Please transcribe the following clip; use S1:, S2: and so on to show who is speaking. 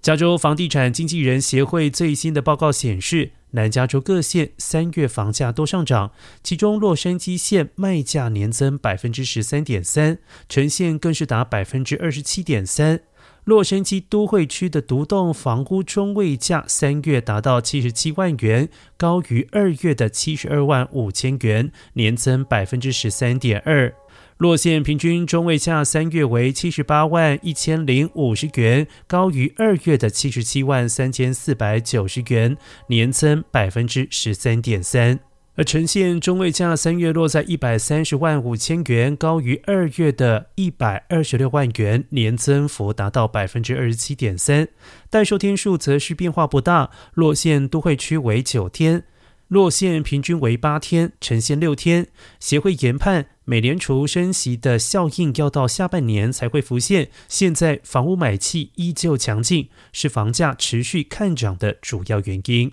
S1: 加州房地产经纪人协会最新的报告显示，南加州各县三月房价都上涨，其中洛杉矶县卖价年增百分之十三点三，城县更是达百分之二十七点三。洛杉矶都会区的独栋房屋中位价三月达到七十七万元，高于二月的七十二万五千元，年增百分之十三点二。洛县平均中位价三月为七十八万一千零五十元，高于二月的七十七万三千四百九十元，年增百分之十三点三。而呈现中位价三月落在一百三十万五千元，高于二月的一百二十六万元，年增幅达到百分之二十七点三。待售天数则是变化不大，洛县都会区为九天。落线平均为八天，呈现六天。协会研判，美联储升息的效应要到下半年才会浮现。现在房屋买气依旧强劲，是房价持续看涨的主要原因。